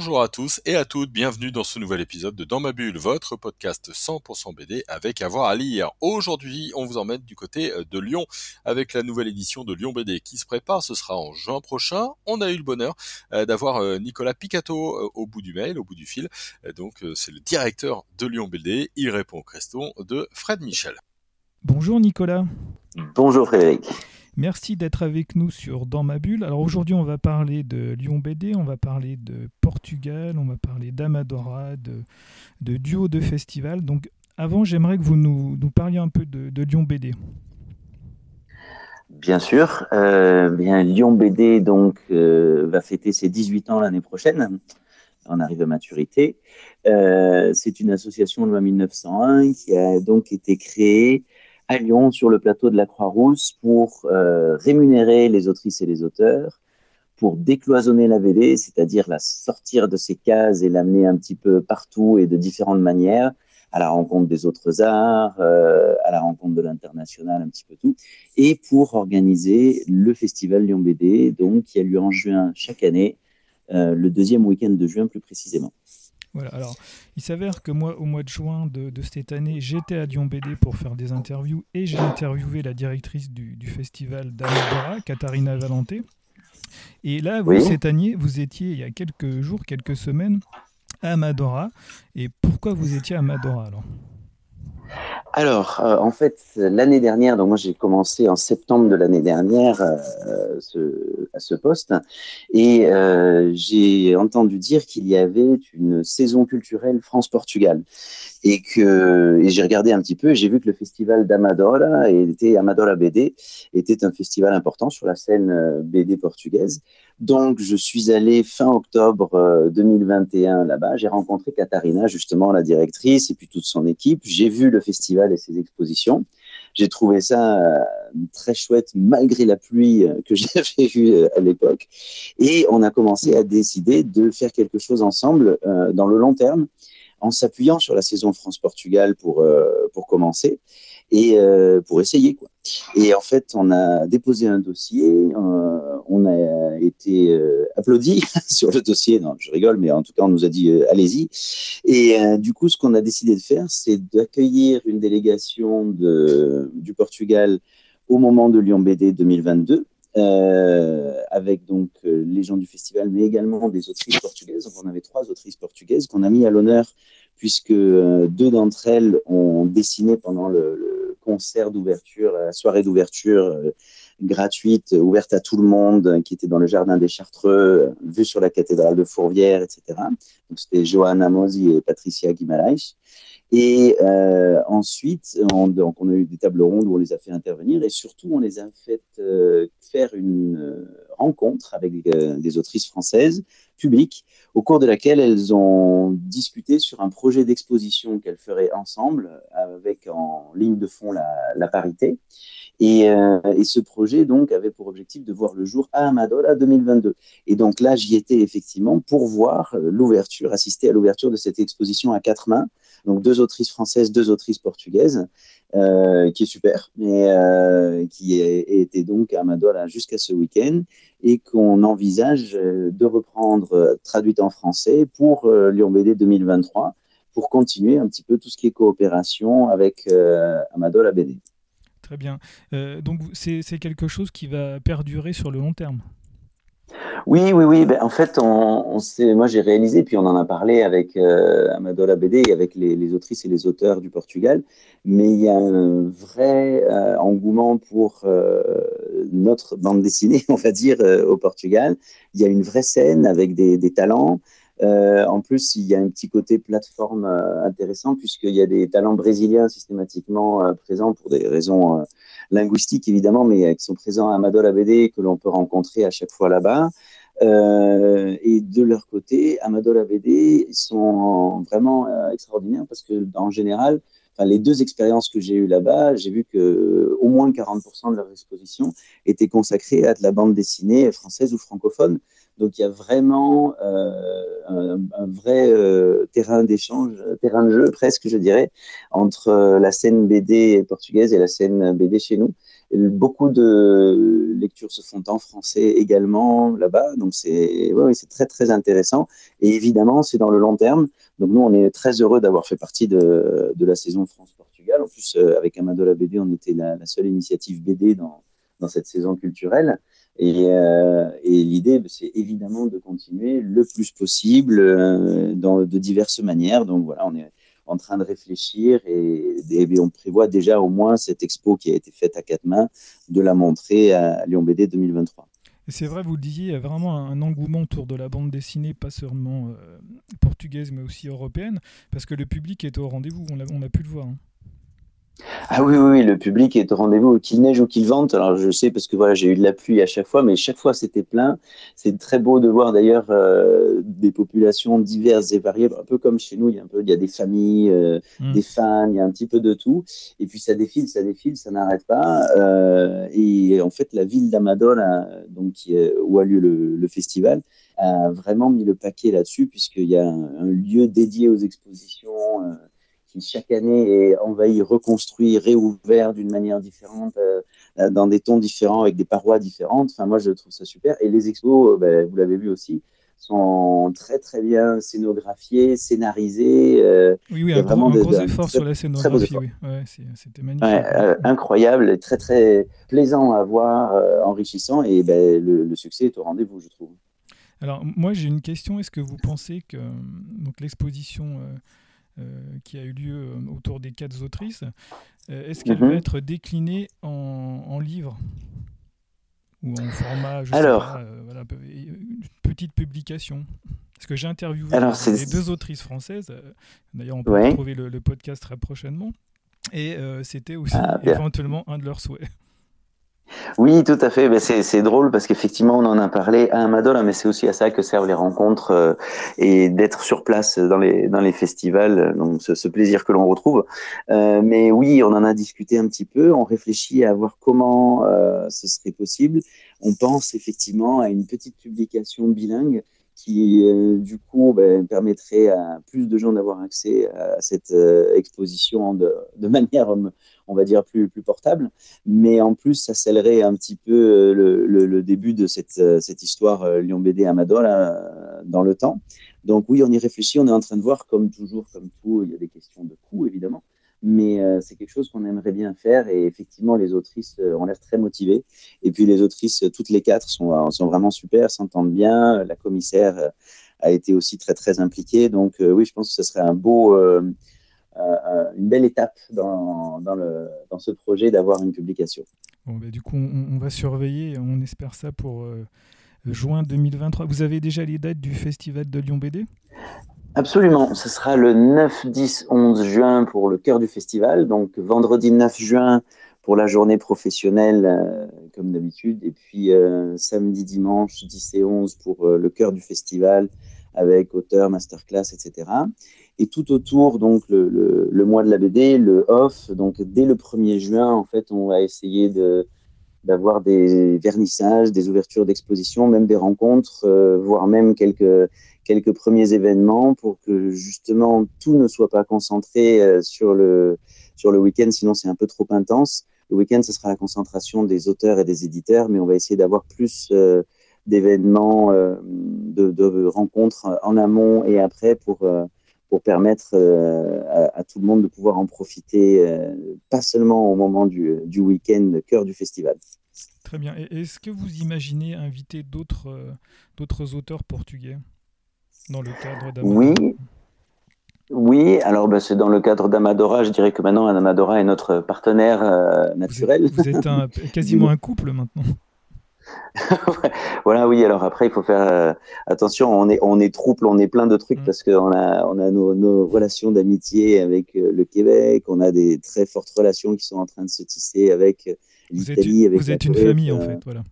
Bonjour à tous et à toutes, bienvenue dans ce nouvel épisode de Dans ma bulle, votre podcast 100% BD avec avoir à lire. Aujourd'hui, on vous emmène du côté euh, de Lyon avec la nouvelle édition de Lyon BD qui se prépare, ce sera en juin prochain. On a eu le bonheur euh, d'avoir euh, Nicolas Picato au bout du mail, au bout du fil. Donc c'est le directeur de Lyon BD, il répond aux questions de Fred Michel. Bonjour Nicolas. Bonjour Frédéric. Merci d'être avec nous sur Dans ma bulle. Alors aujourd'hui, on va parler de Lyon BD, on va parler de Portugal, on va parler d'Amadora, de, duo de festival. Donc avant, j'aimerais que vous nous, parliez un peu de, Lyon BD. Bien sûr. Euh, bien, Lyon BD donc, euh, va fêter ses 18 ans l'année prochaine. On arrive à maturité. Euh, c'est une association de loi 1901 qui a donc été créée à Lyon sur le plateau de la Croix-Rousse pour euh, rémunérer les autrices et les auteurs, pour décloisonner la BD, c'est-à-dire la sortir de ses cases et l'amener un petit peu partout et de différentes manières, à la rencontre des autres arts, euh, à la rencontre de l'international, un petit peu tout, et pour organiser le festival Lyon BD, donc qui a lieu en juin chaque année, euh, le deuxième week-end de juin plus précisément. Voilà, alors il s'avère que moi, au mois de juin de, cette année, j'étais à Lyon BD pour faire des interviews et j'ai interviewé la directrice du, festival d'Amadora, Katharina Valente. Et là, vous, cette année, vous étiez il y a quelques jours, quelques semaines, à Amadora. Et pourquoi vous étiez à Amadora alors? Alors, euh, en fait, l'année dernière, donc moi j'ai commencé en septembre de l'année dernière euh, à ce poste, et euh, j'ai entendu dire qu'il y avait une saison culturelle France-Portugal et que j'ai regardé un petit peu et j'ai vu que le festival d'Amadora était Amadora BD était un festival important sur la scène euh, BD portugaise. Donc je suis allé fin octobre 2021 euh, là-bas, j'ai rencontré Katharina justement la directrice et puis toute son équipe, j'ai vu le festival et ses expositions. J'ai trouvé ça euh, très chouette malgré la pluie que j'avais vue à l'époque et on a commencé à décider de faire quelque chose ensemble dans le long terme en s'appuyant sur la saison France-Portugal pour, euh, pour commencer et euh, pour essayer. Quoi. Et en fait, on a déposé un dossier, euh, on a été applaudi sur le dossier. Non, je rigole, mais en tout cas, on nous a dit allez-y. Et du coup, ce qu'on a décidé de faire, c'est d'accueillir une délégation de, du Portugal au moment de Lyon BD 2022 euh, avec donc euh, les gens du festival, mais également des autrices portugaises. Donc, on avait trois autrices portugaises qu'on a mis à l'honneur puisque euh, deux d'entre elles ont dessiné pendant le, concert d'ouverture, la soirée d'ouverture gratuite, ouverte à tout le monde, qui était dans le jardin des Chartreux, vue sur la cathédrale de Fourvière, etc. Donc c'était Johanna Mosi et Patricia Guimaraes. Et euh, ensuite, on, donc on a eu des tables rondes où on les a fait intervenir et surtout on les a fait euh, faire une euh, rencontre avec des autrices françaises publiques au cours de laquelle elles ont discuté sur un projet d'exposition qu'elles feraient ensemble avec en ligne de fond la, la parité. Et, et, ce projet donc avait pour objectif de voir le jour à Amadola 2022. Et donc là, j'y étais effectivement pour voir l'ouverture, assister à l'ouverture de cette exposition à quatre mains donc deux autrices françaises, deux autrices portugaises, euh, qui est super, mais euh, qui était donc à Madola jusqu'à ce week-end et qu'on envisage euh, de reprendre traduite en français pour Lyon BD 2023 pour continuer un petit peu tout ce qui est coopération avec Amadola BD. Très bien. donc c'est quelque chose qui va perdurer sur le long terme? Oui, oui, oui. Ben, en fait, on, on moi j'ai réalisé, puis on en a parlé avec euh, Amadola BD et avec les, autrices et les auteurs du Portugal, mais il y a un vrai euh, engouement pour euh, notre bande dessinée, on va dire, euh, au Portugal. Il y a une vraie scène avec des, talents. en plus, il y a un petit côté plateforme intéressant puisqu'il y a des talents brésiliens systématiquement présents pour des raisons linguistiques évidemment, mais qui sont présents à Amadola BD que l'on peut rencontrer à chaque fois là-bas. Euh, et de leur côté, Amadol ABD sont vraiment euh, extraordinaires parce que, en général, les deux expériences que j'ai eues là-bas, j'ai vu que au moins 40% de leur exposition étaient consacrées à de la bande dessinée française ou francophone. Donc il y a vraiment euh, un, vrai euh, terrain d'échange, terrain de jeu presque, je dirais, entre euh, la scène BD portugaise et la scène BD chez nous. Beaucoup de lectures se font en français également là-bas, donc c'est ouais, très très intéressant. Et évidemment, c'est dans le long terme. Donc nous, on est très heureux d'avoir fait partie de, de la saison France-Portugal. En plus, avec Amadola BD, on était la, la seule initiative BD dans, dans cette saison culturelle. Euh, et, l'idée, c'est évidemment de continuer le plus possible euh, dans, de diverses manières. Donc voilà, on est en train de réfléchir et, on prévoit déjà au moins cette expo qui a été faite à quatre mains de la montrer à Lyon BD 2023. C'est vrai, vous le disiez, il y a vraiment un engouement autour de la bande dessinée, pas seulement euh, portugaise, mais aussi européenne, parce que le public est au rendez-vous, on a, pu le voir. Hein. Ah oui, oui, le public est au rendez-vous, qu'il neige ou qu'il vente. Alors je sais parce que voilà, j'ai eu de la pluie à chaque fois, mais chaque fois c'était plein. C'est très beau de voir d'ailleurs euh, des populations diverses et variées, un peu comme chez nous. Il y a un peu, il y a des familles, euh, mm. des fans, il y a un petit peu de tout. Et puis ça défile, ça défile, ça n'arrête pas. Euh, et en fait, la ville d'Amador, donc où a lieu le, festival, a vraiment mis le paquet là-dessus puisqu'il y a un, un, lieu dédié aux expositions qui chaque année est envahi, reconstruit, réouvert d'une manière différente, euh, dans des tons différents, avec des parois différentes. Enfin, moi, je trouve ça super. Et les expos, euh, ben, vous l'avez vu aussi, sont très très bien scénographiés, scénarisés. Euh, oui, oui, un, vraiment gros, effort sur la scénographie. Oui. Ouais, C'était magnifique. incroyable, très très plaisant à voir, enrichissant, et ben, le, succès est au rendez-vous, je trouve. Alors moi j'ai une question, est-ce que vous pensez que donc l'exposition euh, qui a eu lieu euh, autour des quatre autrices, euh, est-ce qu'elle va mhm. être déclinée en, en livre ou en format, je Alors, sais pas, voilà, une petite publication? Parce que j'ai interviewé les deux autrices françaises. D'ailleurs, on peut retrouver le, podcast très prochainement. Et c'était aussi ah, éventuellement un de leurs souhaits. Oui, tout à fait. Ben, c'est drôle parce qu'effectivement, on en a parlé à Amadola, mais c'est aussi à ça que servent les rencontres euh, et d'être sur place dans les, dans les festivals, donc ce, plaisir que l'on retrouve. Euh, mais oui, on en a discuté un petit peu, on réfléchit à voir comment euh, ce serait possible. On pense effectivement à une petite publication bilingue qui du coup ben, permettrait à plus de gens d'avoir accès à cette exposition de, manière on va dire, plus, plus portable. Mais en plus, ça scellerait un petit peu euh, le, début de cette, euh, cette histoire euh, Lyon BD Amador dans le temps. Donc oui, on y réfléchit, on est en train de voir, comme toujours, comme tout, il y a des questions de coût, évidemment. Mais c'est quelque chose qu'on aimerait bien faire et effectivement, les autrices ont l'air très motivées. Et puis les autrices, toutes les quatre, sont, sont vraiment super, s'entendent bien. La commissaire a été aussi très, très impliquée. Donc oui, je pense que ce serait un beau euh, une belle étape dans, dans, le, dans ce projet d'avoir une publication. Bon, bah, du coup, on, va surveiller, on espère ça pour euh, juin 2023. Vous avez déjà les dates du Festival de Lyon BD Absolument, ce sera le 9, 10, 11 juin pour le cœur du festival, donc vendredi 9 juin pour la journée professionnelle euh, comme d'habitude, et puis samedi, dimanche 10 et 11 pour le cœur du festival avec auteur, masterclass, etc. Et tout autour, donc le, le, mois de la BD, le off, donc dès le 1er juin, en fait, on va essayer de d'avoir des vernissages, des ouvertures d'exposition, même des rencontres, euh, voire même quelques quelques premiers événements pour que justement tout ne soit pas concentré euh, sur le sur le week-end, sinon c'est un peu trop intense. Le week-end, ce sera la concentration des auteurs et des éditeurs, mais on va essayer d'avoir plus euh, d'événements, de, rencontres en amont et après pour pour permettre euh, à, tout le monde de pouvoir en profiter, euh, pas seulement au moment du, du week-end, cœur du festival. Très bien. Est-ce que vous imaginez inviter d'autres euh, d'autres auteurs portugais dans le cadre d'Amadora? Oui. Oui, alors ben, c'est dans le cadre d'Amadora. Je dirais que maintenant, Amadora est notre partenaire naturel. Vous êtes, un, quasiment un couple maintenant. voilà, oui. Alors après, il faut faire euh, attention. On est, on est trouble, on est plein de trucs mm. parce qu'on a, on a nos, relations d'amitié avec euh, le Québec. On a des très fortes relations qui sont en train de se tisser avec euh, l'Italie. Vous êtes une famille, en fait. Voilà.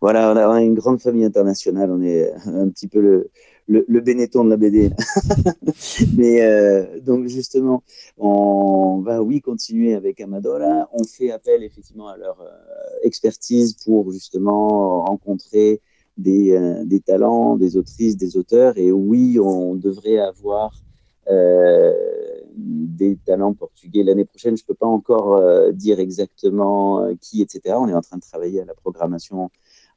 Voilà, on a une grande famille internationale. On est un petit peu le, le, le Benetton de la BD. Mais euh, donc justement, on va oui continuer avec Amadora. On fait appel effectivement à leur euh, expertise pour justement rencontrer des, euh, des, talents, des autrices, des auteurs. Et oui, on devrait avoir des talents portugais l'année prochaine. Je peux pas encore dire exactement qui, etc. On est en train de travailler à la programmation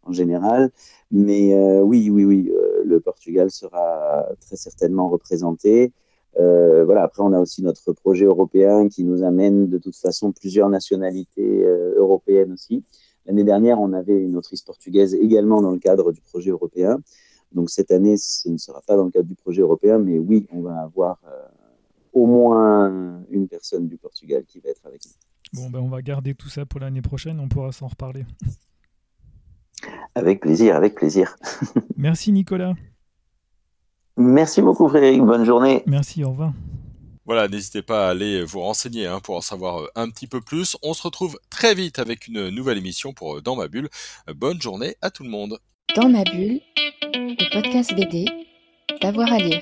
en général. Mais oui, oui, oui, le Portugal sera très certainement représenté. Euh, voilà. Après, on a aussi notre projet européen qui nous amène de toute façon plusieurs nationalités européennes aussi. L'année dernière, on avait une autrice portugaise également dans le cadre du projet européen. Donc cette année, ce ne sera pas dans le cadre du projet européen, mais oui, on va avoir euh, au moins une personne du Portugal qui va être avec nous. Bon, ben on va garder tout ça pour l'année prochaine, on pourra s'en reparler. Avec plaisir, avec plaisir. Merci Nicolas. Merci beaucoup Frédéric, bonne journée. Merci, au revoir. Voilà, n'hésitez pas à aller vous renseigner hein, pour en savoir euh, un petit peu plus. On se retrouve très vite avec une nouvelle émission pour euh, Dans ma bulle. Bonne journée à tout le monde. Dans ma bulle, le podcast BD, d'avoir à lire.